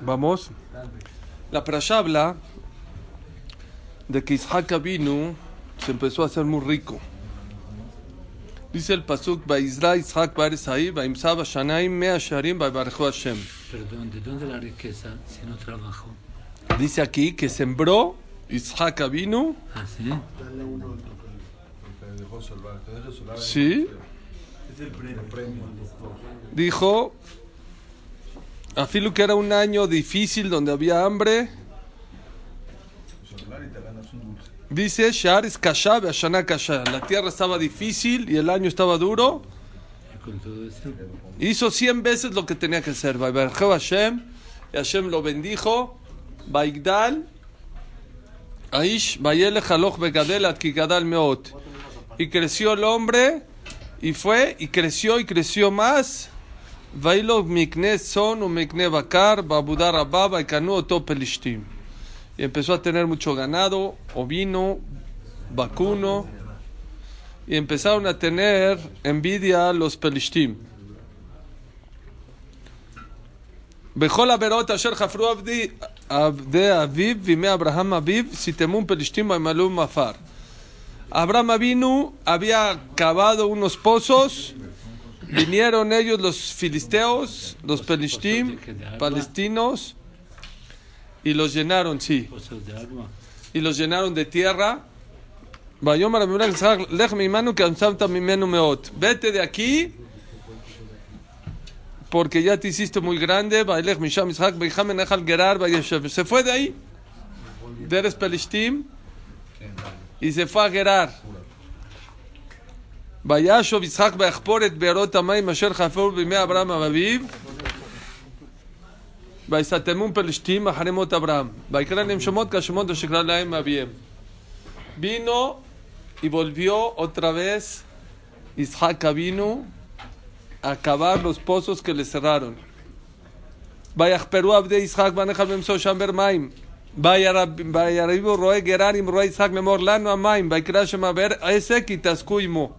Vamos. La Prasha habla de que Isaac se empezó a hacer muy rico. Dice el pasuk, Baizra Isaac Baresai, Baimsaba Shanaim Mea Sharim, Baibarjo Hashem. Perdón, ¿de dónde la riqueza si no trabajó? Dice aquí que sembró Isaac Avinu, ¿Ah, sí? sí, dijo, Afilu que era un año difícil donde había hambre, dice, Shar es kasha, Ashana. La tierra estaba difícil y el año estaba duro. Hizo 100 veces lo que tenía que hacer. Hashem, y Hashem lo bendijo. Baigdal, Aish, Vayele Haloch Begadel, Atkigadal Meot. Y creció el hombre, y fue, y creció, y creció más. Vailo Mikne Son, o Mikne Bakar, Babudar Abba, Baikanu, Oto Pelishtim. Y empezó a tener mucho ganado, ovino, vacuno. Y empezaron a tener envidia los Pelishtim. בכל עבירות אשר חפרו עבדי, עבדי אביו וימי אברהם אביו, סיתמום פלישתים וימלאו מפר. Abraham vino, había cavado unos pozos, Vinieron ellos los filisteos, los pelistim, palestinos, y los llenaron, sí. Y los llenaron de tierra. Vete de aquí porque ya te hiciste muy grande. Se fue de ahí, de Eres Pelishtim, y se fue a Gerar. וישוב יצחק ויחפור את בארות המים אשר חפרו בימי אברהם אביו. ויסתמום פלשתים אחרי מות אברהם. ויקרא להם שמות כשמות אשר קרא להם אביהם. Vino y volvió otra vez Isaac vino a acabar los pozos que le cerraron. ויחפרו עבדי יצחק בנחל במסור שם ברמים. ויריבו רועי גרר עם רועי יצחק לאמור לנו המים. ויקרא שם הבאר עסק יתעסקו עמו.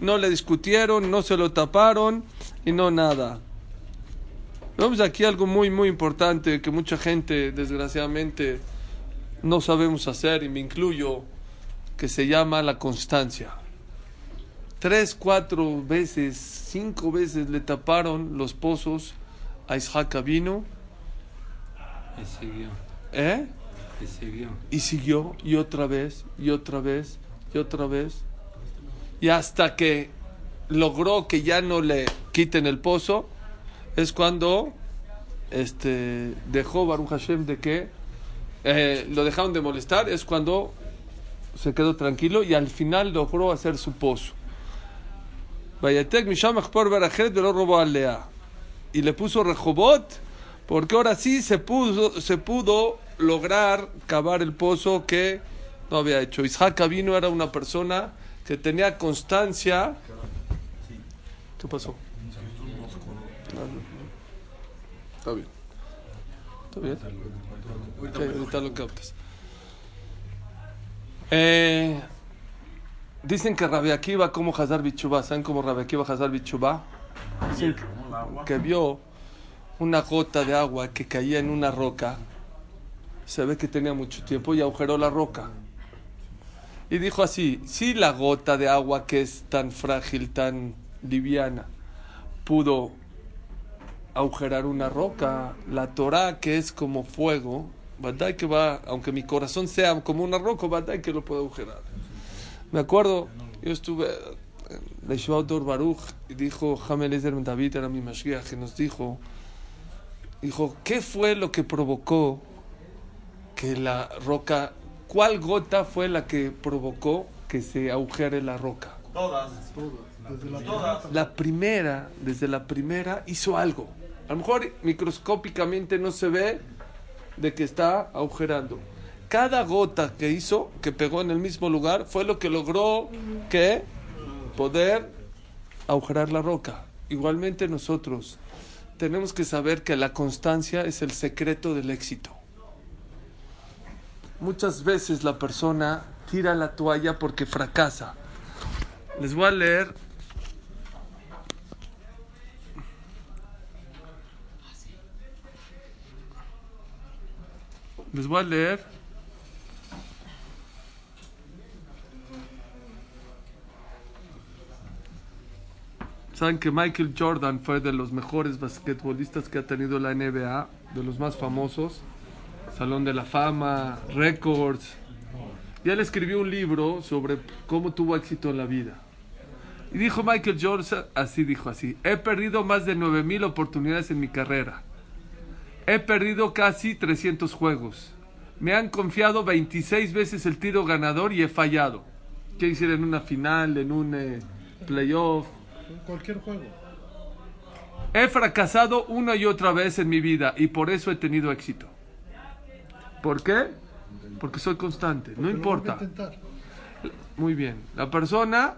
no le discutieron, no se lo taparon y no nada. Vemos aquí algo muy, muy importante que mucha gente, desgraciadamente, no sabemos hacer, y me incluyo, que se llama la constancia. Tres, cuatro veces, cinco veces le taparon los pozos a Isaac vino, Y siguió, ¿eh? y siguió. Y siguió, y otra vez, y otra vez, y otra vez. Y hasta que logró que ya no le quiten el pozo, es cuando este, dejó Baruch Hashem de que eh, lo dejaron de molestar, es cuando se quedó tranquilo y al final logró hacer su pozo. Y le puso Rehobot, porque ahora sí se pudo, se pudo lograr cavar el pozo que no había hecho. Isaac vino era una persona que tenía constancia. ¿Qué pasó? Está bien. Está bien. Ok, ahorita lo captas. Eh, dicen que Rabbi Akiva como Hazar Bichubá. ¿Saben cómo Rabbi Akiva Hazar Bichubá? Dicen que, que vio una gota de agua que caía en una roca. Se ve que tenía mucho tiempo y agujeró la roca. Y dijo así, si la gota de agua que es tan frágil, tan liviana, pudo agujerar una roca, la Torah que es como fuego, ¿verdad? Que va, aunque mi corazón sea como una roca, ¿verdad? Que lo puede agujerar. Me acuerdo, yo estuve en Dor Baruch y dijo Hamel Ezer Ben David, era mi Mashiach, que nos dijo, dijo, ¿qué fue lo que provocó que la roca, cuál gota fue la que provocó que se agujere la roca? Todas. Todas. La primera, desde la primera, hizo algo. A lo mejor microscópicamente no se ve de que está agujerando. Cada gota que hizo, que pegó en el mismo lugar, fue lo que logró que poder agujerar la roca. Igualmente nosotros tenemos que saber que la constancia es el secreto del éxito. Muchas veces la persona tira la toalla porque fracasa. Les voy a leer Les voy a leer. Saben que Michael Jordan fue de los mejores basquetbolistas que ha tenido la NBA, de los más famosos. Salón de la Fama, récords. Y él escribió un libro sobre cómo tuvo éxito en la vida. Y dijo Michael Jordan, así dijo así, he perdido más de 9.000 oportunidades en mi carrera. He perdido casi 300 juegos. Me han confiado 26 veces el tiro ganador y he fallado. ¿Qué decir en una final, en un eh, playoff? Cualquier juego. He fracasado una y otra vez en mi vida y por eso he tenido éxito. ¿Por qué? Porque soy constante, no Porque importa. vuelve a intentar. Muy bien. La persona.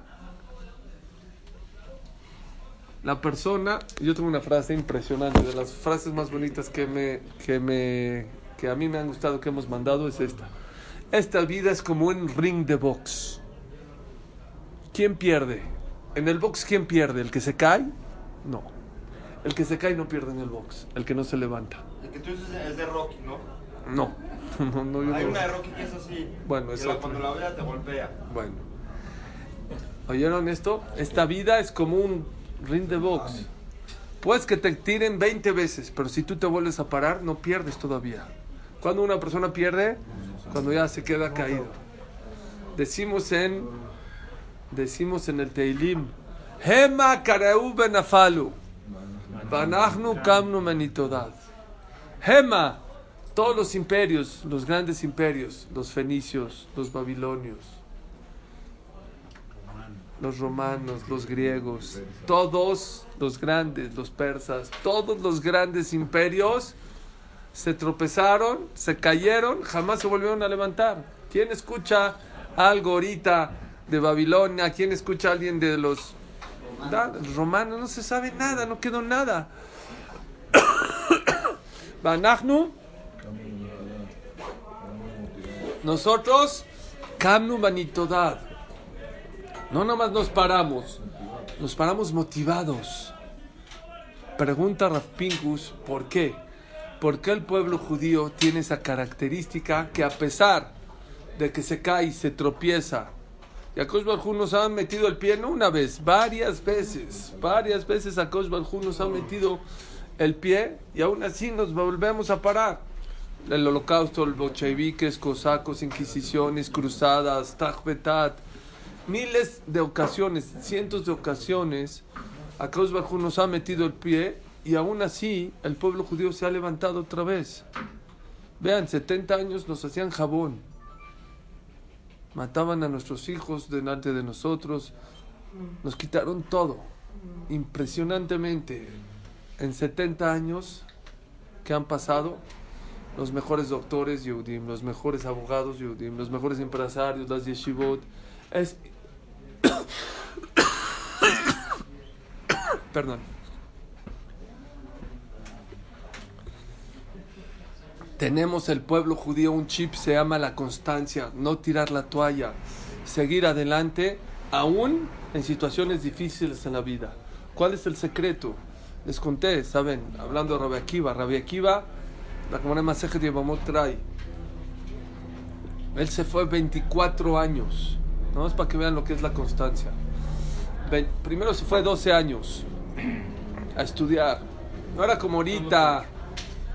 La persona. Yo tengo una frase impresionante. De las frases más bonitas que me. que me. que a mí me han gustado que hemos mandado es esta. Esta vida es como un ring de box. ¿Quién pierde? En el box, ¿quién pierde? ¿El que se cae? No. El que se cae no pierde en el box. El que no se levanta. El que tú dices es de Rocky, ¿no? No. no, no, yo Hay no. una de Rocky que es así. Bueno, que es otra. cuando la vea te golpea. Bueno. ¿Oyeron esto? Esta vida es como un ring de box. Puedes que te tiren 20 veces, pero si tú te vuelves a parar, no pierdes todavía. Cuando una persona pierde, cuando ya se queda caído. Decimos en decimos en el Teilim, Hema kareu benafalu, banachnu kamnu menitodad. Hema, todos los imperios, los grandes imperios, los fenicios, los babilonios, los romanos, los griegos, todos los grandes, los persas, todos los grandes imperios se tropezaron, se cayeron, jamás se volvieron a levantar. ¿Quién escucha algo ahorita de Babilonia? ¿Quién escucha a alguien de los da- romanos? No se sabe nada, no quedó nada. nosotros, Kamnu. No nomás nos paramos, nos paramos motivados. Pregunta Raf Pinkus, ¿por qué? ¿Por qué el pueblo judío tiene esa característica que a pesar de que se cae y se tropieza, y a Barjú nos han metido el pie no una vez, varias veces, varias veces a Kosh nos han metido el pie y aún así nos volvemos a parar? El holocausto, los bolcheviques, cosacos, inquisiciones, cruzadas, Tajbetat, miles de ocasiones, cientos de ocasiones, a Kosh Barjú nos ha metido el pie y aún así el pueblo judío se ha levantado otra vez. Vean, 70 años nos hacían jabón. Mataban a nuestros hijos delante de nosotros. Nos quitaron todo. Impresionantemente. En 70 años que han pasado, los mejores doctores Yehudim, los mejores abogados Yehudim, los mejores empresarios, las yeshivot. Es... Perdón. Tenemos el pueblo judío un chip, se llama la constancia, no tirar la toalla, seguir adelante, aún en situaciones difíciles en la vida. ¿Cuál es el secreto? Les conté, ¿saben? Hablando de Rabbi Akiva. Rabbi Akiva, la Gemara Masejet Yevamot trae. Él se fue 24 años. No es para que vean lo que es la constancia. Ve- primero se fue 12 años a estudiar. No era como ahorita,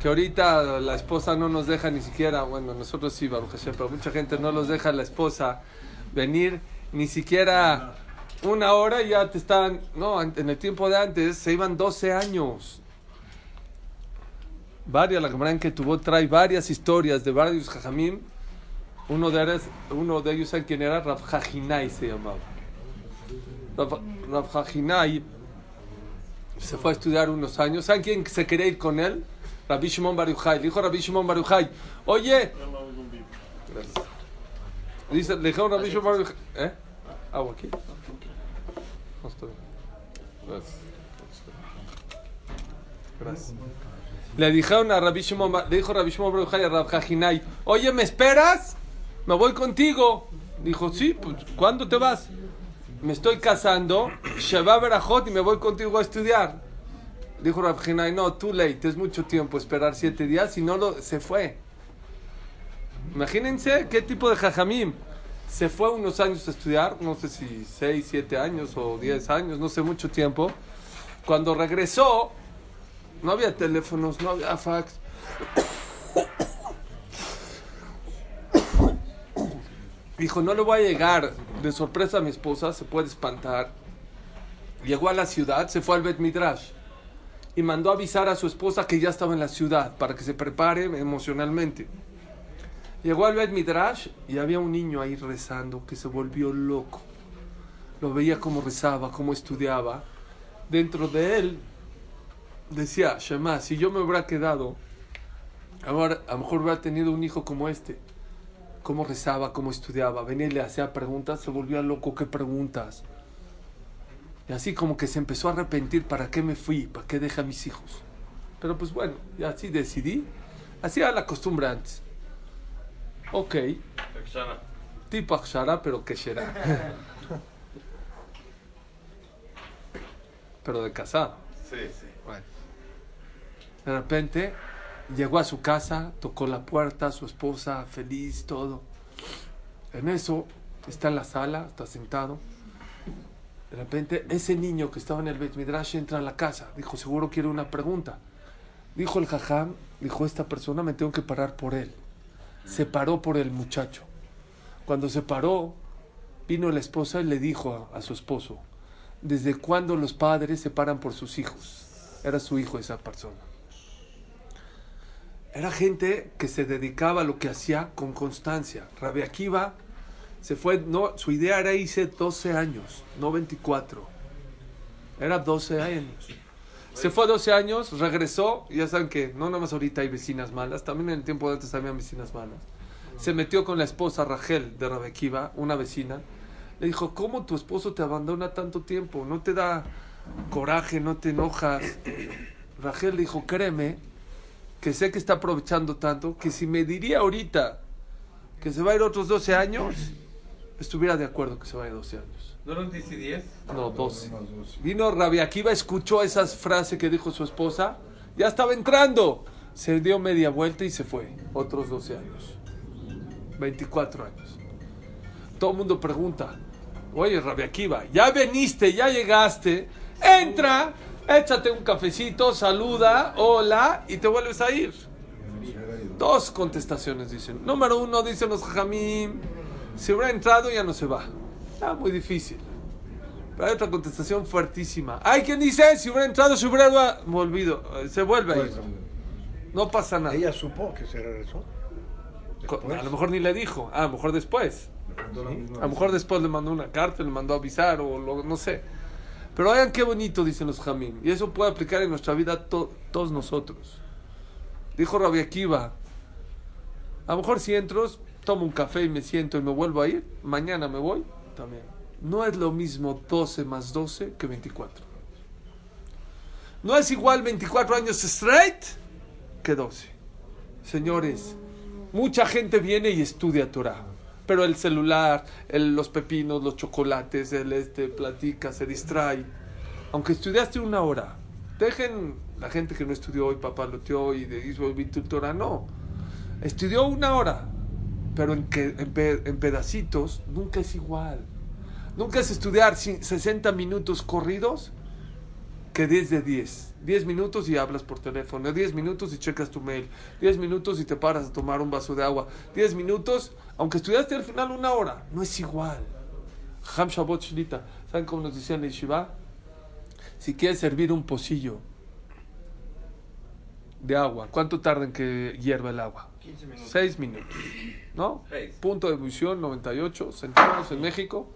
que ahorita la esposa no nos deja ni siquiera, bueno, nosotros sí, Baruch Hashem, pero mucha gente no los deja la esposa venir ni siquiera una hora y ya te están, no, en el tiempo de antes se iban 12 años. Varias, la Gemara que tuvo trae varias historias de varios jajamim. Uno de ellos, uno de ellos, ¿saben quién era? Rav Hajinai se llamaba. Rav, Rav se fue a estudiar unos años. ¿Saben quién se quería ir con él? Rabbi Shimon Bar Yochai. Le dijo Rabbi Shimon Bar Yochai, oye, dice, le dijeron Rabbi Shimon Bar Yochai, ¿eh? Agua. No estoy. Gracias. Gracias. Le dijeron a Rabbi Shimon, dijo Rabbi Shimon Bar a Hajinai, oye, ¿me esperas? Me voy contigo. Dijo, sí, pues, ¿cuándo te vas? Me estoy casando, Shabbat Berajot y me voy contigo a estudiar. Dijo Rav Hajinai, no, too late, es mucho tiempo esperar siete días y no lo, se fue. Imagínense qué tipo de jajamim. Se fue unos años a estudiar, no sé si seis, siete años o diez años, no sé, mucho tiempo. Cuando regresó, no había teléfonos, no había fax. Dijo, no le voy a llegar de sorpresa a mi esposa, se puede espantar. Llegó a la ciudad, se fue al Bet Midrash y mandó avisar a su esposa que ya estaba en la ciudad para que se prepare emocionalmente. Llegó al Bet Midrash y había un niño ahí rezando que se volvió loco. Lo veía cómo rezaba, cómo estudiaba. Dentro de él decía, Shema, si yo me hubiera quedado, ahora a lo mejor hubiera tenido un hijo como este. Cómo rezaba, cómo estudiaba. Venía y le hacía preguntas, se volvía loco. ¿Qué preguntas? Y así como que se empezó a arrepentir, ¿para qué me fui? ¿Para qué dejé a mis hijos? Pero pues bueno, y así decidí. Así era la costumbre antes. Ok, tipo Akshara, pero que será. pero de casado. Sí, sí. Bueno. De repente llegó a su casa, tocó la puerta, su esposa, feliz, todo. En eso está en la sala, está sentado. De repente ese niño que estaba en el Bet entra a la casa. Dijo, seguro quiere una pregunta. Dijo el jajam, dijo esta persona, me tengo que parar por él. Se paró por el muchacho. Cuando se paró, vino la esposa y le dijo a, a su esposo, ¿desde cuándo los padres se paran por sus hijos? Era su hijo esa persona. Era gente que se dedicaba a lo que hacía con constancia. Rabbi se fue, no, su idea era irse 12 años, no 24. Era 12 años. Se fue 12 años, regresó, y ya saben que no nada más ahorita hay vecinas malas, también en el tiempo de antes había vecinas malas. Se metió con la esposa Rachel de Rabbi Akiva, una vecina. Le dijo, ¿cómo tu esposo te abandona tanto tiempo? ¿No te da coraje, no te enojas? Rachel dijo, créeme, que sé que está aprovechando tanto, que si me diría ahorita que se va a ir otros 12 años, estuviera de acuerdo que se vaya 12 años. ¿No eran 10 y 10? No, 12. Vino Rabbi Akiva, escuchó esa frase que dijo su esposa, ya estaba entrando. Se dio media vuelta y se fue. Otros 12 años. 24 años. Todo el mundo pregunta, oye Rabbi Akiva, ya veniste, ya llegaste, entra, échate un cafecito, saluda, hola, y te vuelves a ir. Dos contestaciones dicen. Número uno, dicen los jamim, si hubiera entrado ya no se va. Está muy difícil. Pero hay otra contestación fuertísima. Hay quien dice, si hubiera entrado, si hubiera... Me olvido, eh, se vuelve a ir. No pasa nada. Ella supo que se regresó. Después. A lo mejor ni le dijo. Ah, a lo mejor después. A lo mejor después le mandó una carta, le mandó a avisar o lo- no sé. Pero vean qué bonito dicen los jamim. Y eso puede aplicar en nuestra vida to- todos nosotros. Dijo Rabbi Akiva, a lo mejor si entro, tomo un café y me siento y me vuelvo a ir, mañana me voy, también. No es lo mismo 12 más 12 que 24. No es igual 24 años straight que 12. Señores, mucha gente viene y estudia Torah. Pero el celular, el- los pepinos, los chocolates, el este, platica, se distrae. Aunque estudiaste una hora, dejen la gente que no estudió y papaloteó y de Bitul Torah, no. Estudió una hora. pero en, que, en, pe- en pedacitos nunca es igual. Nunca es estudiar ci- 60 minutos corridos que 10 de 10. 10 minutos y hablas por teléfono, 10 minutos y checas tu mail, 10 minutos y te paras a tomar un vaso de agua, 10 minutos, aunque estudiaste al final una hora, no es igual. Ham Shabbat Shlita, ¿saben cómo nos decían en Yeshiva? Si quieres servir un pocillo de agua, ¿cuánto tarda en que hierva el agua? 15 minutos. 6 minutos, ¿no? Punto de ebullición 98 centígrados en México.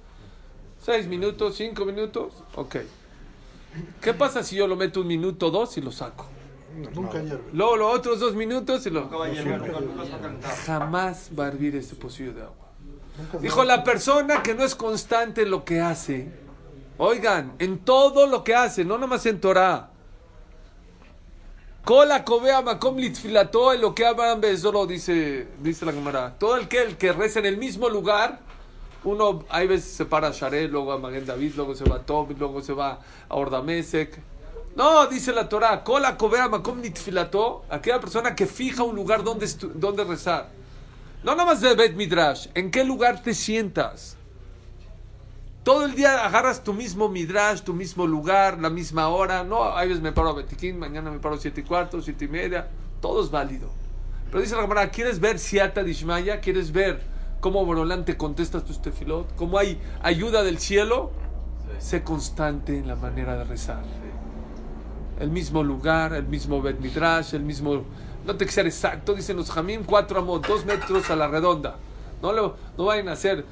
6 minutos, 5 minutos, ok. ¿Qué pasa si yo lo meto un minuto, dos y lo saco? Nunca hierve. Luego los otros dos minutos y Nunca va a lo... Jamás va a hervir ese pocillo de agua. Dijo la persona que no es constante en lo que hace. Oigan, en todo lo que hace, no nomás en Torah. Cola cobea makom litfilató en lo que Bezoro dice, dice la Gemara. Todo el que, el que reza en el mismo lugar, uno hay veces se para a Sharet, luego a Maguen David, luego se va a Tob, luego se va a Ordamesek. No, dice la Torah, cobea makom litfilató, aquella persona que fija un lugar donde, rezar. No nada más de Bet Midrash, ¿en qué lugar te sientas? Todo el día agarras tu mismo Midrash, tu mismo lugar, la misma hora. No, a veces me paro a Betiquín, mañana me paro a siete y cuarto, siete y media. Todo es válido. Pero dice la Gemara, ¿quieres ver Siata Dishmaya? ¿Quieres ver cómo Borolán te contesta tus tefilot? ¿Cómo hay ayuda del cielo? Sé constante en la manera de rezar. El mismo lugar, el mismo Bet Midrash, el mismo... No te que ser exacto, dicen los Jamim, cuatro amos, dos metros a la redonda. No, lo, no vayan a hacer...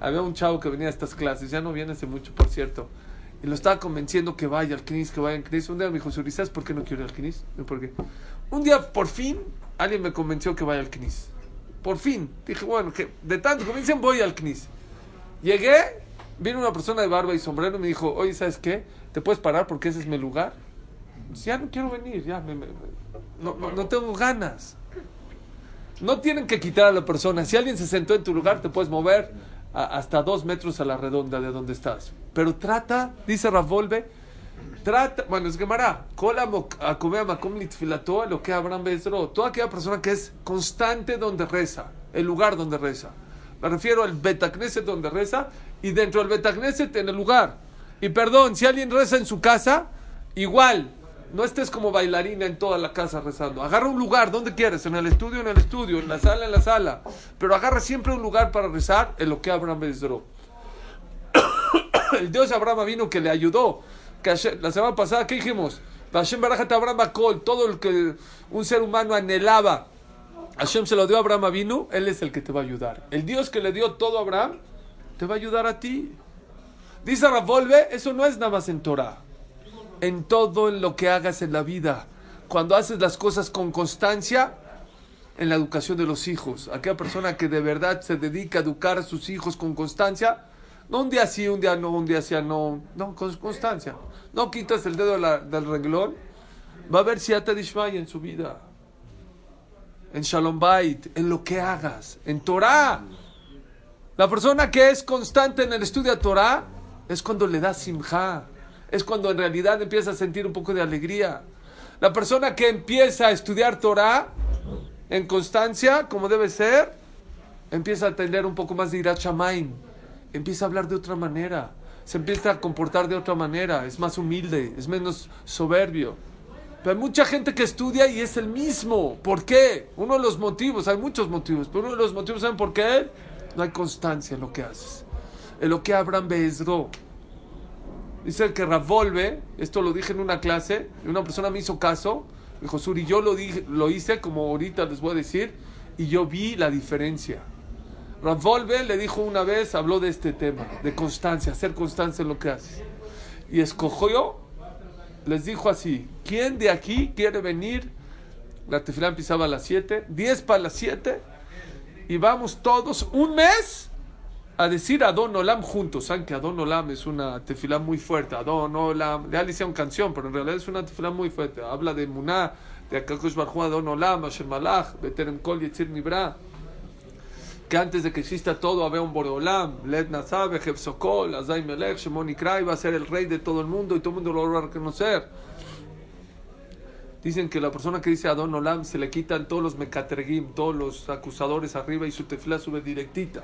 Había un chavo que venía a estas clases, ya no viene hace mucho, por cierto. Y lo estaba convenciendo que vaya al CNIS, que vaya al CNIS. Un día me dijo, "Suri, ¿sabes por qué no quiero ir al CNIS? Yo, ¿Por qué? Un día, por fin, alguien me convenció que vaya al CNIS. Por fin. Dije, bueno, que de tanto convencen voy al CNIS. Llegué, vino una persona de barba y sombrero y me dijo, oye, ¿sabes qué? ¿Te puedes parar porque ese es mi lugar? Ya no quiero venir, ya no, no, tengo ganas. No tienen que quitar a la persona. Si alguien se sentó en tu lugar, te puedes mover hasta dos metros a la redonda de donde estás. Pero trata, dice Ravolve, trata, bueno, es Gemara, lo que Abraham Bezro, toda aquella persona que es constante donde reza, el lugar donde reza. Me refiero al Betacneset donde reza y dentro del Betacneset en el lugar. Y perdón, si alguien reza en su casa, igual, no estés como bailarina en toda la casa rezando. Agarra un lugar donde quieres, en el estudio, en el estudio, en la sala, en la sala. Pero agarra siempre un lugar para rezar en lo que Abraham Bezro. el Dios Abraham vino que le ayudó. Que la semana pasada, ¿qué dijimos? Hashem Barajat Abraham Akol, todo el que un ser humano anhelaba. Hashem se lo dio a Abraham vino, Él es el que te va a ayudar. El Dios que le dio todo a Abraham, te va a ayudar a ti. Dice Ravolve, eso no es nada más en Torah. En todo lo que hagas en la vida. Cuando haces las cosas con constancia, en la educación de los hijos. Aquella persona que de verdad se dedica a educar a sus hijos con constancia, no un día sí, un día no, un día sí, no, no, con constancia. No quitas el dedo del renglón, va a haber siata dishmaya en su vida. En Shalom Bait, en lo que hagas, en Torah. La persona que es constante en el estudio de Torah es cuando le da simja, es cuando en realidad empieza a sentir un poco de alegría. La persona que empieza a estudiar Torah en constancia, como debe ser, empieza a tener un poco más de irat shamayim, empieza a hablar de otra manera, se empieza a comportar de otra manera, es más humilde, es menos soberbio. Pero hay mucha gente que estudia y es el mismo. ¿Por qué? Uno de los motivos, hay muchos motivos, pero uno de los motivos, ¿saben por qué? No hay constancia en lo que haces. En lo que Abraham Bezro. Dice que Ravolve, esto lo dije en una clase, y una persona me hizo caso, dijo, Suri, yo lo, dije, lo hice como ahorita les voy a decir, y yo vi la diferencia. Ravolve le dijo una vez, habló de este tema, de constancia, hacer constancia en lo que haces. Y escogió, les dijo así, ¿quién de aquí quiere venir? La tefilá empezaba a las 7, 10 para las 7, y vamos todos un mes a decir Adon Olam juntos. Saben que Adon Olam es una tefilá muy fuerte. Adon Olam, ya le hicieron canción, pero en realidad es una tefilá muy fuerte. Habla de Muná, de Akakosh Barhu Adon Olam, Asher Malach, Beterem Kol Yetzir Nibra. Que antes de que exista todo había un Boreolam, Led Nazabe, Sokol, Azay Melech, Shemon Ikra, iba a ser el rey de todo el mundo y todo el mundo lo va a reconocer. Dicen que la persona que dice Adon Olam se le quitan todos los mecatergim, todos los acusadores arriba y su tefila sube directita.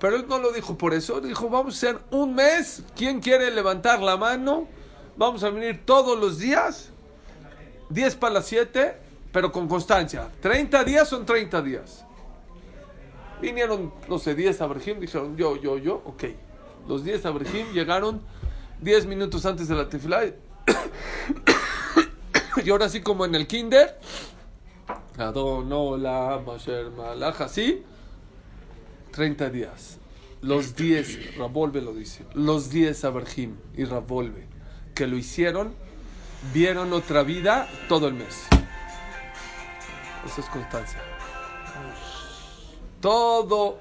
Pero él no lo dijo por eso, dijo, vamos a hacer un mes, ¿quién quiere levantar la mano? Vamos a venir todos los días, 10 para las 7, pero con constancia. 30 días son 30 días. Vinieron, no sé, 10 Abraham, dijeron yo, yo, yo, ok. Los 10 Abraham llegaron 10 minutos antes de la tefilá. y ahora sí, como en el kinder, Adon, Olam, Asher, Malach, así, 30 días. Los 10, Ravolve lo dice, los 10 Abraham y Ravolve que lo hicieron, vieron otra vida todo el mes. Eso es constancia. Todo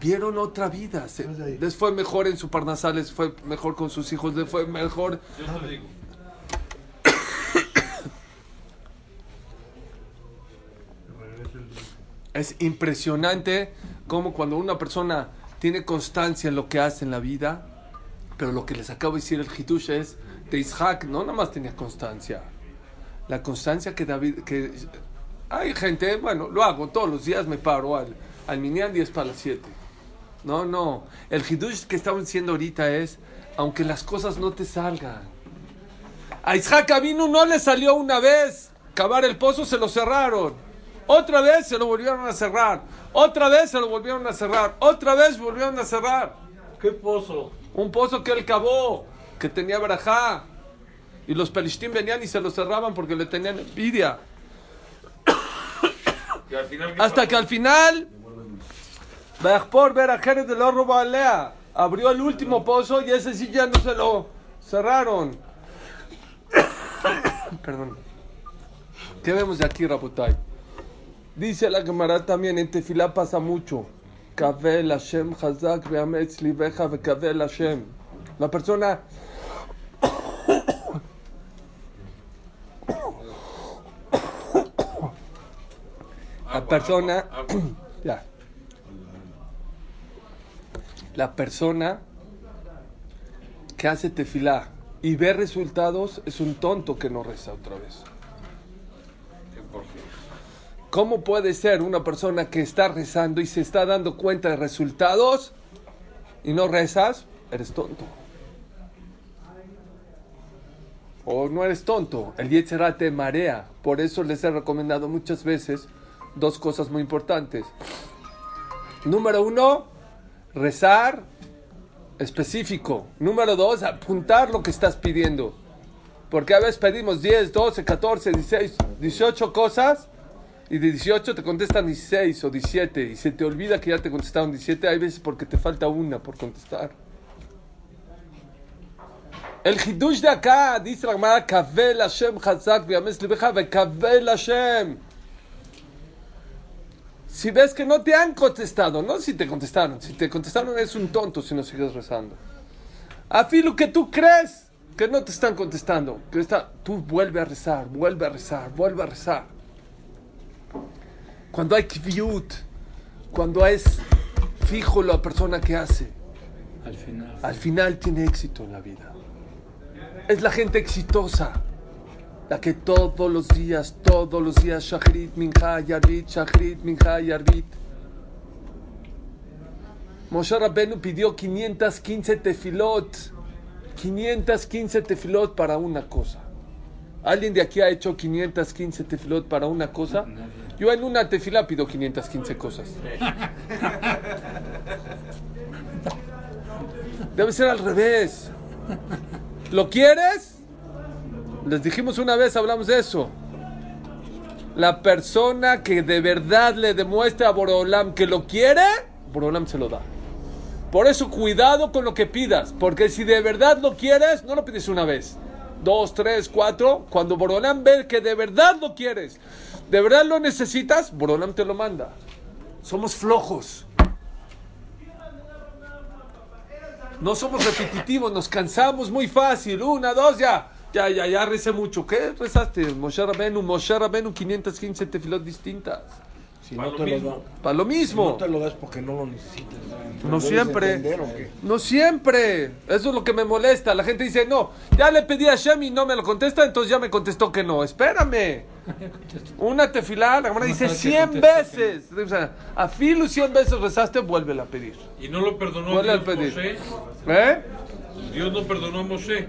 vieron otra vida. Se- les fue mejor en su parnasal, les fue mejor con sus hijos, les fue mejor. Es impresionante cómo cuando una persona tiene constancia en lo que hace en la vida, pero lo que les acabo de decir el Hitush es de Isaac, no nada más tenía constancia. La constancia que David, que hay gente, bueno, lo hago todos los días, me paro al, al Minyan 10 para las 7. No, no. El Hitush que estamos diciendo ahorita es, aunque las cosas no te salgan. A Isaac Avinu no le salió una vez cavar el pozo, se lo cerraron. Otra vez se lo volvieron a cerrar. Otra vez se lo volvieron a cerrar. Otra vez volvieron a cerrar. ¿Qué pozo? Un pozo que él cavó, que tenía barajá. Y los pelishtim venían y se lo cerraban porque le tenían envidia. Y al final, ¿qué Hasta que al final, por ver a Jerez de la Alea abrió el último pozo y ese sí ya no se lo cerraron. Perdón. ¿Qué vemos de aquí, Rabotai? Dice la Gemara también, en Tefilá pasa mucho. Kavel Hashem Hazak ve'ametz libeja ve'kavel Hashem. La persona... La persona... Ya. La persona que hace tefilá y ve resultados es un tonto que no reza otra vez. ¿Cómo puede ser una persona que está rezando y se está dando cuenta de resultados y no rezas? Eres tonto. O no eres tonto. El Yetzirah te marea. Por eso les he recomendado muchas veces dos cosas muy importantes. Número uno, rezar específico. Número dos, apuntar lo que estás pidiendo. Porque a veces pedimos 10, 12, 14, 16, 18 cosas y de 18 te contestan 16 o 17 y se te olvida que ya te contestaron 17. Hay veces porque te falta una por contestar. El hidush de acá dice la Gemara, Kavel Hashem libecha Kavel Hashem. Si ves que no te han contestado, no si te contestaron, si te contestaron eres un tonto si no sigues rezando. Afilo que tú crees que no te están contestando, que está, tú vuelve a rezar, vuelve a rezar, vuelve a rezar. Cuando hay kviut, cuando es fijo la persona que hace, Al final. al final tiene éxito en la vida. Es la gente exitosa. La que todos los días, todos los días, Shachrit, Mincha, Yarbit, Shachrit, Mincha, Yarbit. Moshe Rabbenu pidió 515 tefilot. 515 tefilot para una cosa. ¿Alguien de aquí ha hecho 515 tefilot para una cosa? Yo en una tefila pido 515 cosas. Debe ser al revés. ¿Lo quieres? Les dijimos una vez, hablamos de eso. La persona que de verdad le demuestra a Borolam que lo quiere, Borolam se lo da. Por eso cuidado con lo que pidas, porque si de verdad lo quieres, no lo pides una vez. Dos, tres, cuatro. Cuando Borolam ve que de verdad lo quieres, de verdad lo necesitas, Borolam te lo manda. Somos flojos. No somos repetitivos, nos cansamos muy fácil. Una, dos, ya. Ya, ya, ya recé mucho. ¿Qué rezaste? Moshe Rabenu, Moshe Rabenu, 515 tefilot distintas. Si Para no lo te lo mismo. da- Para lo si mismo. no te lo das porque no lo necesitas. No ¿Debes siempre. entender o qué? No siempre. Eso es lo que me molesta. La gente dice, no, ya le pedí a Shem y no me lo contesta, entonces ya me contestó que no. Espérame. Una tefilá, la hermana dice sabes que 100 contesta que veces. O sea, a filo 100 veces rezaste, vuélvela a pedir. Y no lo perdonó Vuelve a Dios pedir. Moshe. ¿Eh? Dios no perdonó a Moshe.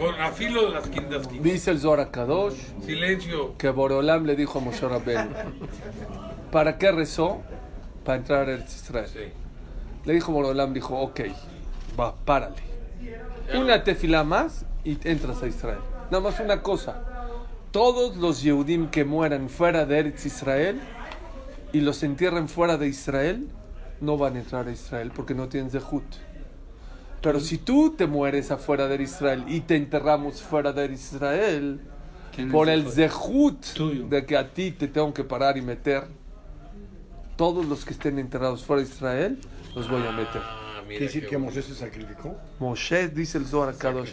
Con a filo de las quintas Dice el Zohar Kadosh Silencio. que Borolam le dijo a Moshe Rabbeinu, ¿para qué rezó? Para entrar a Eretz Israel. Sí. Le dijo Borolam, dijo, ok, va, párale. Una tefila más y entras a Israel. Nada más una cosa. Todos los Yehudim que mueran fuera de Eretz Israel y los entierren fuera de Israel, no van a entrar a Israel porque no tienen Zehut. Pero si tú te mueres afuera de Israel y te enterramos fuera de Israel, por el Zehut. De que a ti te tengo que parar y meter, todos los que estén enterrados fuera de Israel, los voy a meter. Ah, ¿Quiere decir que. Moshe se sacrificó? Moshe, dice el Zohar Kadosh.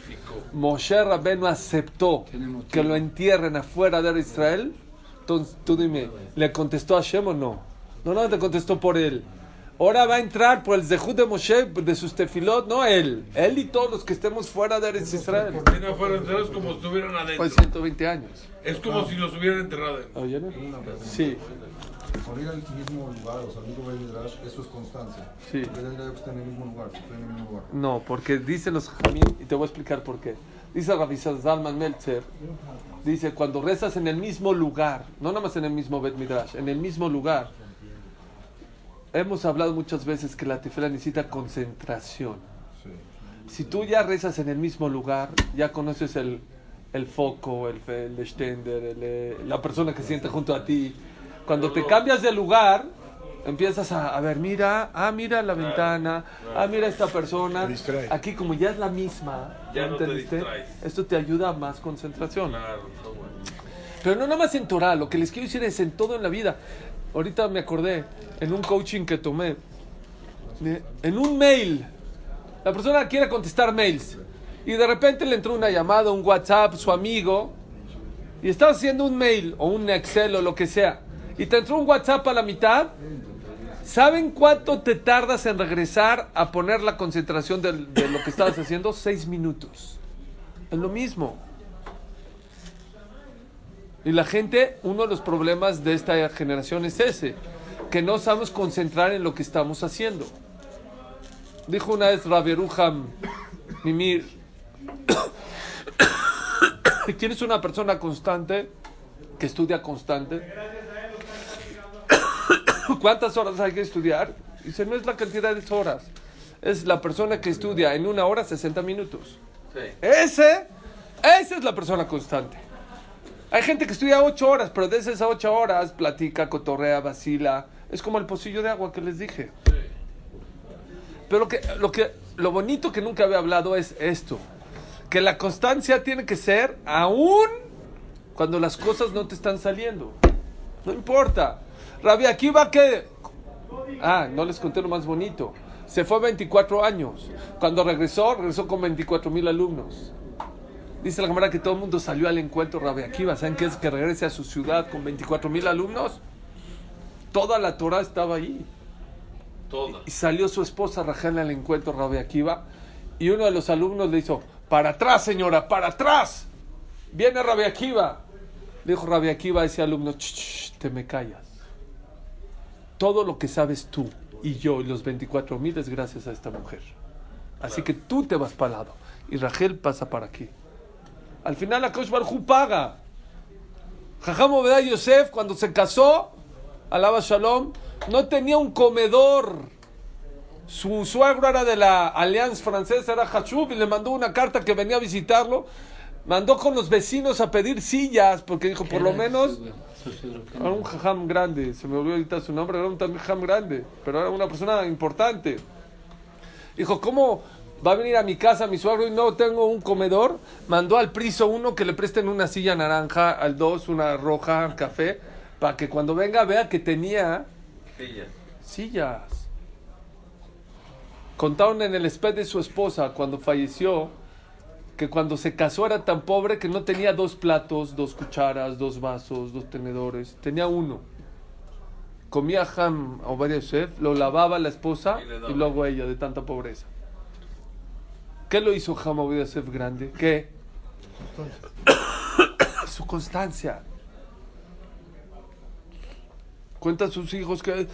Moshe Rabbeinu aceptó que lo entierren afuera de Israel. Entonces, tú dime, ¿le contestó a Hashem o no? No, no, te contestó por él. Ahora va a entrar por el Zehut de Moshe, de sus tefilot, no él. Él y todos los que estemos fuera de Eretz Israel. Vienen afuera enteros como si estuvieran adentro. Pues 120 años. Es como si los hubieran enterrado. ¿Oyeron? Sí, Por ir al mismo lugar, o sea, al mismo Midrash, eso es constancia. Sí. En el mismo lugar, en el mismo lugar. no, porque dicen los Jamim, y te voy a explicar por qué. Dice Rabbi Zalman Meltzer, dice, cuando rezas en el mismo lugar, no nada más en el mismo Bet Midrash, en el mismo lugar, hemos hablado muchas veces que la tefila necesita concentración. Sí. Si tú ya rezas en el mismo lugar, ya conoces el, el foco, el, el extender, el, eh, la persona que siente junto a ti. Cuando te cambias de lugar, empiezas a, a ver, mira, ah, mira la ventana, ah, mira esta persona. Aquí como ya es la misma, Ya ¿ya no te. Esto te ayuda a más concentración. Claro, está bueno. Pero no nada más en Torah, lo que les quiero decir es en todo en la vida. Ahorita me acordé, en un coaching que tomé, de- en un mail, la persona quiere contestar mails y de repente le entró una llamada, un WhatsApp, su amigo, y estaba haciendo un mail o un Excel o lo que sea, y te entró un WhatsApp a la mitad. ¿Saben cuánto te tardas en regresar a poner la concentración del- de lo que estabas haciendo? Seis minutos. Es lo mismo. Y la gente, uno de los problemas de esta generación es ese, que no sabemos concentrar en lo que estamos haciendo. Dijo una vez Rabieruham Mimir, ¿quién es una persona constante, que estudia constante? ¿Cuántas horas hay que estudiar? Dice, no es la cantidad de horas, es la persona que estudia en una hora 60 minutos. Sí. Ese, esa es la persona constante. Hay gente que estudia ocho horas, pero de esas ocho horas platica, cotorrea, vacila. Es como el pocillo de agua que les dije. Pero lo bonito que nunca había hablado es esto. Que la constancia tiene que ser aún cuando las cosas no te están saliendo. No importa. Rabia Akiva que... Ah, no les conté lo más bonito. Se fue a 24 años. Cuando regresó, regresó con 24 mil alumnos. Dice la cámara que todo el mundo salió al encuentro Rabbi Akiva. ¿Saben qué es que regrese a su ciudad con 24 mil alumnos? Toda la Torah estaba ahí. Toda. Y salió su esposa Rachel al encuentro Rabbi Akiva. Y uno de los alumnos le hizo, para atrás señora, para atrás. Viene Rabbi Akiva. Le dijo Rabbi Akiva a ese alumno, "Ch, ch, te me callas. Todo lo que sabes tú y yo y los 24 mil es gracias a esta mujer. Así que tú te vas para lado y Rachel pasa para aquí. Al final la Kosh Baruj Hu paga. Jajam Obedá Yosef cuando se casó, alaba Shalom, no tenía un comedor. Su suegro era de la Alianza Francesa, era Hachub, y le mandó una carta que venía a visitarlo. Mandó con los vecinos a pedir sillas, porque dijo, por lo menos, era un jajam grande, se me olvidó ahorita su nombre, era un jajam grande, pero era una persona importante. Dijo, ¿cómo va a venir a mi casa mi suegro y no tengo un comedor? Mandó al priso uno que le presten una silla naranja, al dos una roja, café, para que cuando venga vea que tenía Ella. sillas. Contaron en el esped de su esposa cuando falleció que cuando se casó era tan pobre que no tenía dos platos, dos cucharas, dos vasos, dos tenedores, tenía uno. comía Ham Obadiah Yosef, lo lavaba la esposa y luego ella, de tanta pobreza. ¿Qué lo hizo Ham Obadiah Yosef grande? ¿Qué? Su constancia. Cuenta a sus hijos que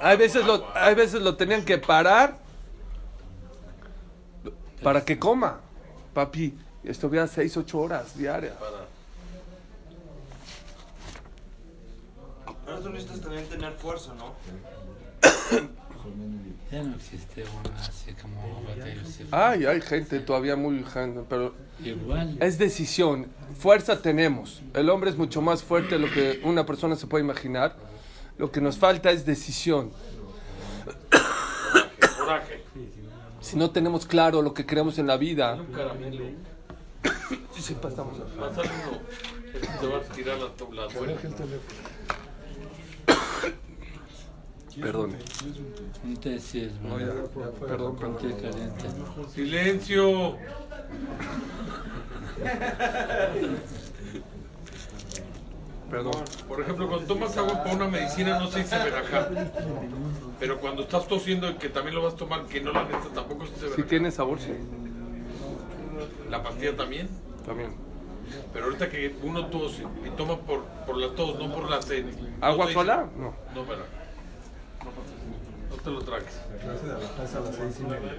hay veces lo, hay veces lo tenían que parar para que coma. Papi, estuviera 6, 8 horas diarias. Pero tú necesitas también tener fuerza, ¿no? Ya no existe una así como Obadiah Yosef. Ay, hay gente todavía muy pero Igual. es decisión. Fuerza tenemos. El hombre es mucho más fuerte de lo que una persona se puede imaginar. Lo que nos falta es decisión. Coraje. Si no tenemos claro lo que queremos en la vida, Un caramelo. sí, pasamos. Uno. Te vas a tirar la tabla Perdone. Un té sí es No, bueno. ya, perdón, perdón. té caliente. Silencio. Perdón. Por ejemplo, cuando tomas agua para una medicina no se dice verajá. Pero cuando estás tosiendo y que también lo vas a tomar, que no la neta tampoco se dice Si verajá. tiene sabor, sí. La pastilla también. También. Pero ahorita que uno tose y toma por, por la tos, no por la sed. ¿Agua sola? No. No, verá. No te lo tragues. La clase de la casa a las seis y media.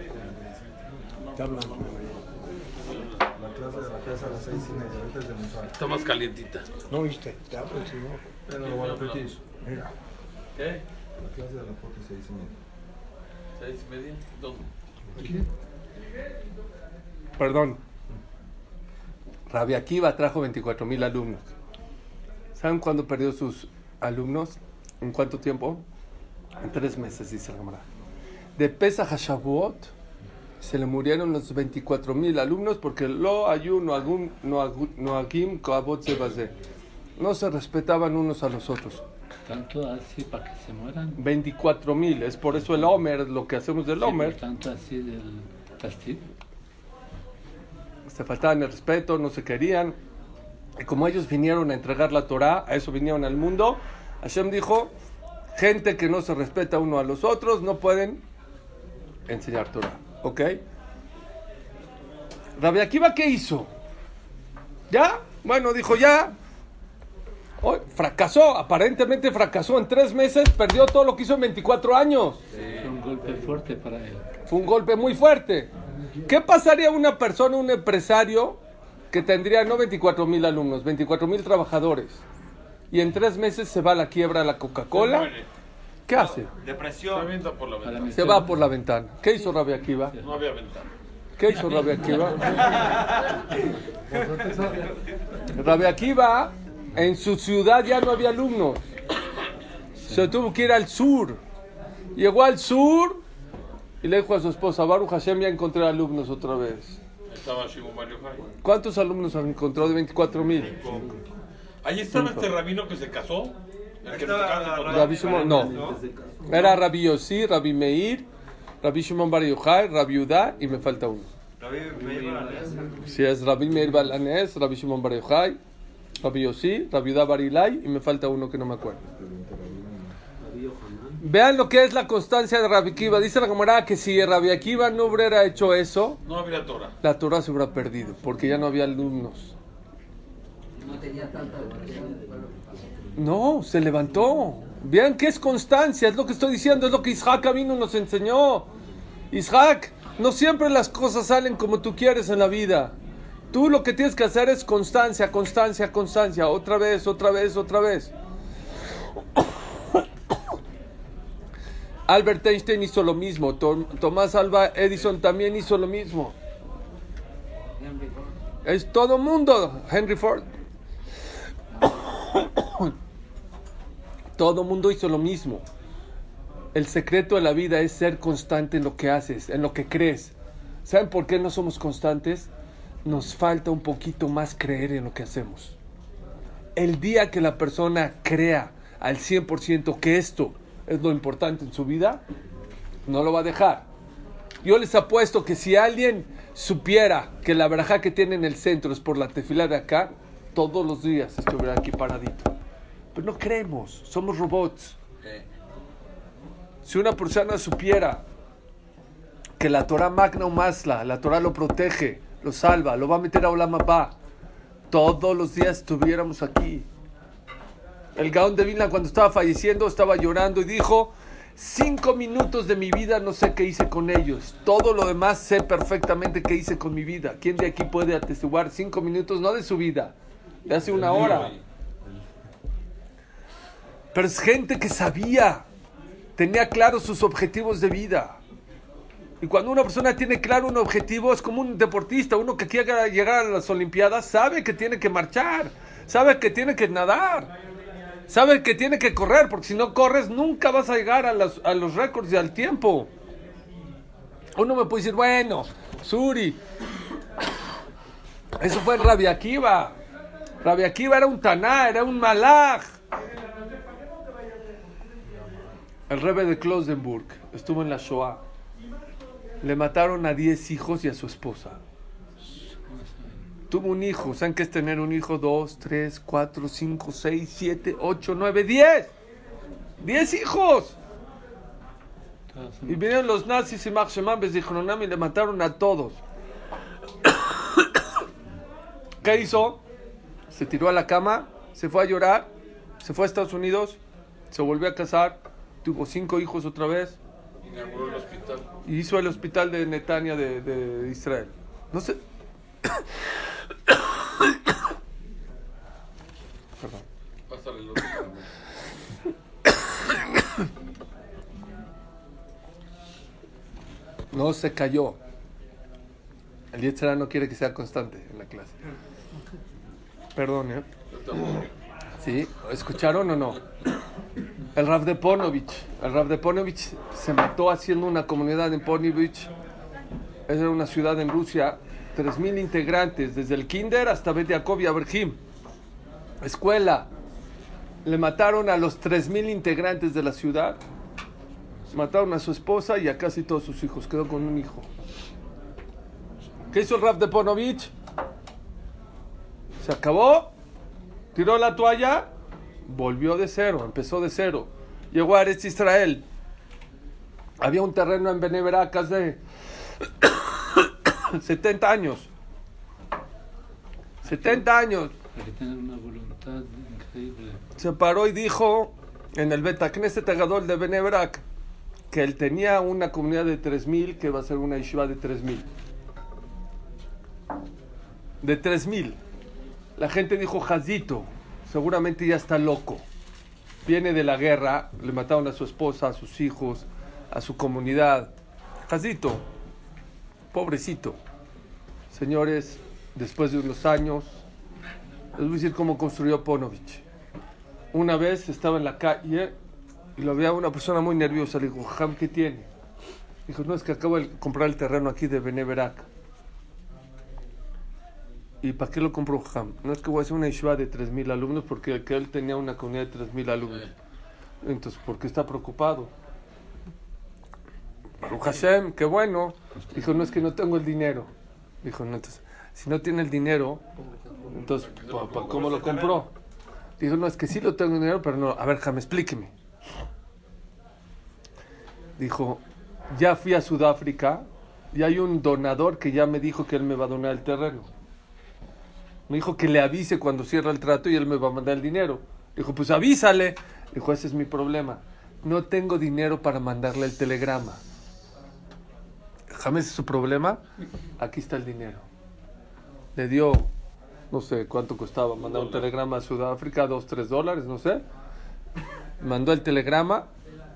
La clase de la casa a las seis y media. Ahorita es de Musar. Está más calientita. No viste, te hablo. Ya no lo van a repetir. Mira, ¿Qué? La clase de la foto seis y media. ¿Seis y media? ¿Dónde? Perdón. Rabbi Akiva trajo 24 mil alumnos. ¿Saben cuándo perdió sus alumnos? ¿En cuánto tiempo? En tres meses, dice la Gemara. De Pesach a Shavuot se le murieron los 24 mil alumnos porque lo ayuno algún no agim. No se respetaban unos a los otros. Tanto así para que se mueran. 24 mil, es por eso el Homer, lo que hacemos del Homer. tanto así del castigo. se faltaban el respeto, no se querían. Y como ellos vinieron a entregar la Torah, a eso vinieron al mundo, Hashem dijo, gente que no se respeta uno a los otros no pueden enseñar Torah. ¿Ok? Rabbi Akiva, ¿qué hizo? ¿Ya? Bueno, dijo ya. Hoy fracasó, aparentemente fracasó en tres meses, perdió todo lo que hizo en 24 años. Fue un golpe fuerte para él. Fue un golpe muy fuerte. ¿Qué pasaría a una persona, un empresario, que tendría no 24 mil alumnos, 24 mil trabajadores, y en tres meses se va a la quiebra la Coca-Cola? ¿Qué hace? Se Depresión. avienta por la Para ventana. Se va por la ventana. ¿Qué hizo Rabbi Akiva? No había ventana. ¿Qué hizo Rabbi Akiva? Rabbi Akiva, en su ciudad ya no había alumnos. Se tuvo que ir al sur. Llegó al sur y le dijo a su esposa, Baruch Hashem, ya encontré alumnos otra vez. Estaba Shimon Mario Jai. ¿Cuántos alumnos han encontrado de 24 mil? Ahí estaba este rabino que se casó. El que. Rabbi Shimon, no. Era Rabbi Yossi, Rabbi Meir, Rabbi Shimon Bar Yochai, Rabbi Udá y me falta uno. Si es Rabbi Meir Balanés, Rabbi Shimon Bar Yochai, Rabbi Yossi, Rabbi Udá Bar Ilai y me falta uno que no me acuerdo. Vean lo que es la constancia de Rabbi Akiva. Dice la camarada que si Rabbi Akiva no hubiera hecho eso, No había Torah. la Torah se hubiera perdido, porque ya no había alumnos. No, se levantó. Vean que es constancia, es lo que estoy diciendo, es lo que Isaac vino nos enseñó. Isaac, no siempre las cosas salen como tú quieres en la vida. Tú lo que tienes que hacer es constancia, constancia, constancia, otra vez, otra vez, otra vez. Albert Einstein hizo lo mismo, Tom- Tomás Alba Edison también hizo lo mismo. Es todo mundo, Henry Ford. Todo mundo hizo lo mismo. El secreto de la vida es ser constante en lo que haces, en lo que crees. ¿Saben por qué no somos constantes? Nos falta un poquito más creer en lo que hacemos. El día que la persona crea al 100% que esto es lo importante en su vida, no lo va a dejar. Yo les apuesto que si alguien supiera que la verajá que tiene en el centro es por la tefila de acá, todos los días estuviera aquí paradito. Pero no creemos, somos robots. Si una persona supiera que la Torah magna masla, la Torah lo protege, lo salva, lo va a meter a Olam Abba, todos los días estuviéramos aquí. El Gaón de Vilna cuando estaba falleciendo estaba llorando y dijo, cinco minutos de mi vida no sé qué hice con ellos, todo lo demás sé perfectamente qué hice con mi vida. ¿Quién de aquí puede atestiguar cinco minutos, no de su vida, de hace una hora? Pero es gente que sabía, tenía claros sus objetivos de vida. Y cuando una persona tiene claro un objetivo, es como un deportista, uno que quiere llegar a las Olimpiadas, sabe que tiene que marchar, sabe que tiene que nadar, sabe que tiene que correr, porque si no corres nunca vas a llegar a, los récords y al tiempo. Uno me puede decir, bueno, Suri, eso fue Rabia Akiva. Rabia Akiva era un taná, era un malaj. El rebe de Klosenburg estuvo en la Shoah. Le mataron a 10 hijos y a su esposa. Tuvo un hijo. ¿Saben qué es tener un hijo? 2, 3, 4, 5, 6, 7, 8, 9, 10. 10 hijos. Y vinieron los nazis y Mach Shemam Bezichronam y le mataron a todos. ¿Qué hizo? Se tiró a la cama, se fue a llorar, se fue a Estados Unidos, se volvió a casar, tuvo cinco hijos otra vez Inauguró el hospital. y hizo el hospital de Netania de, de Israel. No sé. Perdón. Pásale el otro. No se cayó. El Yetzirah no quiere que sea constante en la clase. Perdón, ¿eh? ¿Sí? ¿Escucharon o no? El Rav de Ponovich. El Rav de Ponovich se mató haciendo una comunidad en Ponovich. Esa era una ciudad en Rusia. 3.000 integrantes, desde el kinder hasta Bet Yaakov y. Escuela. Le mataron a los 3.000 integrantes de la ciudad. Mataron a su esposa y a casi todos sus hijos. Quedó con un hijo. ¿Qué hizo el Rav de Ponovich? Se acabó tiró la toalla, volvió de cero, empezó de cero. Llegó a Eretz Israel. Había un terreno en Beneverak hace 70 años. 70 años. Hay que tener una voluntad increíble. Se paró y dijo en el Betacneset Agadol de Beneverak que él tenía una comunidad de 3.000 que va a ser una yeshiva de 3.000. De 3.000. La gente dijo, Jazito, seguramente ya está loco. Viene de la guerra, le mataron a su esposa, a sus hijos, a su comunidad. Jazito, pobrecito. Señores, después de unos años, les voy a decir cómo construyó Ponovich. Una vez estaba en la calle y lo veía una persona muy nerviosa. Le dijo, Jam, ¿qué tiene? Dijo, no, es que acabo de comprar el terreno aquí de Beneverak. ¿Y para qué lo compró Ham? No es que voy a hacer una yeshiva de 3.000 alumnos porque que él tenía una comunidad de 3.000 alumnos. Entonces, ¿por qué está preocupado? Baruch Hashem, qué bueno. Dijo, no es que no tengo el dinero. Dijo, no, entonces, si no tiene el dinero, entonces, ¿pa- pa- ¿cómo lo compró? Dijo, no, es que sí lo tengo el dinero, pero no. A ver, Ham, explíqueme. Dijo, ya fui a Sudáfrica y hay un donador que ya me dijo que él me va a donar el terreno. Me dijo que le avise cuando cierra el trato y él me va a mandar el dinero. Dijo, pues avísale. Dijo, ese es mi problema. No tengo dinero para mandarle el telegrama. James es su problema. Aquí está el dinero. Le dio, no sé cuánto costaba mandar un telegrama a Sudáfrica, dos, tres dólares, no sé. Mandó el telegrama.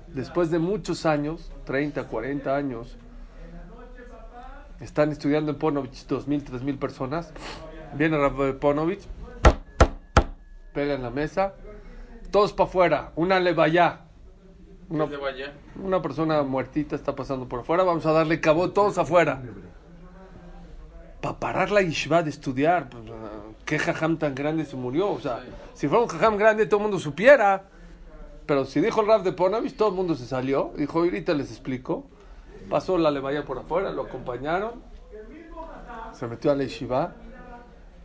Después de muchos años, 30, 40 años, están estudiando en mil, tres mil personas. Viene Rav Ponovich, pega en la mesa, todos para afuera, una levaya. Una, persona muertita está pasando por afuera, vamos a darle cabo todos afuera. Para parar la yeshiva de estudiar, pues, ah, ¿qué jajam tan grande se murió? O sea, si fuera un jajam grande todo el mundo supiera. Pero si dijo el Rav de Ponovich, todo el mundo se salió. Dijo, ahorita les explico. Pasó la levaya por afuera, lo acompañaron. Se metió a la yeshiva.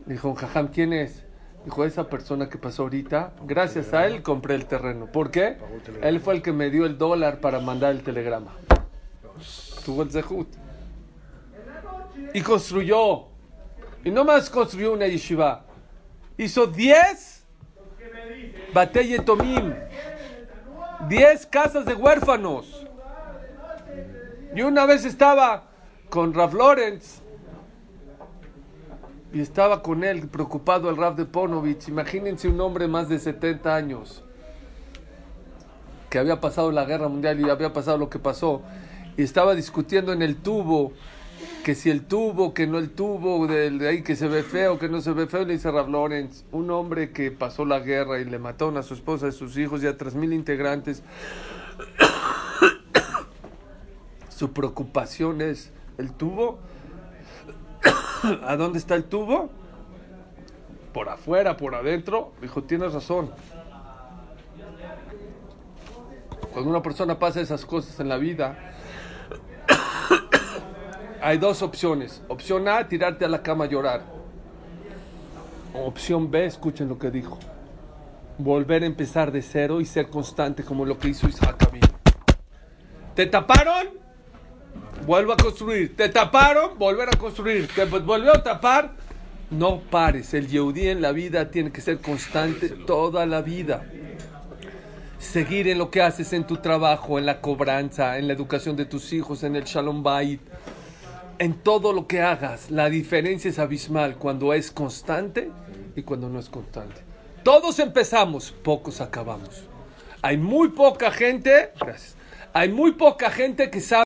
Dijo, jajam, ¿quién es? Dijo, esa persona que pasó ahorita, gracias a él compré el terreno. ¿Por qué? Él fue el que me dio el dólar para mandar el telegrama. Tuvo el zehut. Y construyó. Y no más construyó una yeshiva. Hizo 10 Batey Tomim. 10 casas de huérfanos. Y una vez estaba con Rav Lorenz y estaba con él preocupado el Rav de Ponovich. Imagínense un hombre más de 70 años que había pasado la guerra mundial y había pasado lo que pasó y estaba discutiendo en el tubo que si el tubo, que no el tubo, de, ahí que se ve feo, que no se ve feo, le dice Rav Lorenz, un hombre que pasó la guerra y le mataron a su esposa, a sus hijos y a tres mil integrantes, su preocupación es el tubo. ¿A dónde está el tubo? Por afuera, por adentro. Dijo, tienes razón. Cuando una persona pasa esas cosas en la vida, hay dos opciones. Opción A, tirarte a la cama a llorar. Opción B, escuchen lo que dijo. Volver a empezar de cero y ser constante como lo que hizo Isaac Abin. ¿Te taparon? Vuelvo a construir. ¿Te taparon? Volver a construir. ¿Te volvió a tapar? No pares. El Yehudí en la vida tiene que ser constante toda la vida. Seguir en lo que haces en tu trabajo, en la cobranza, en la educación de tus hijos, en el Shalom Bait en todo lo que hagas, la diferencia es abismal cuando es constante y cuando no es constante. Todos empezamos, pocos acabamos. Hay muy poca gente, gracias. Hay muy poca gente que sabe.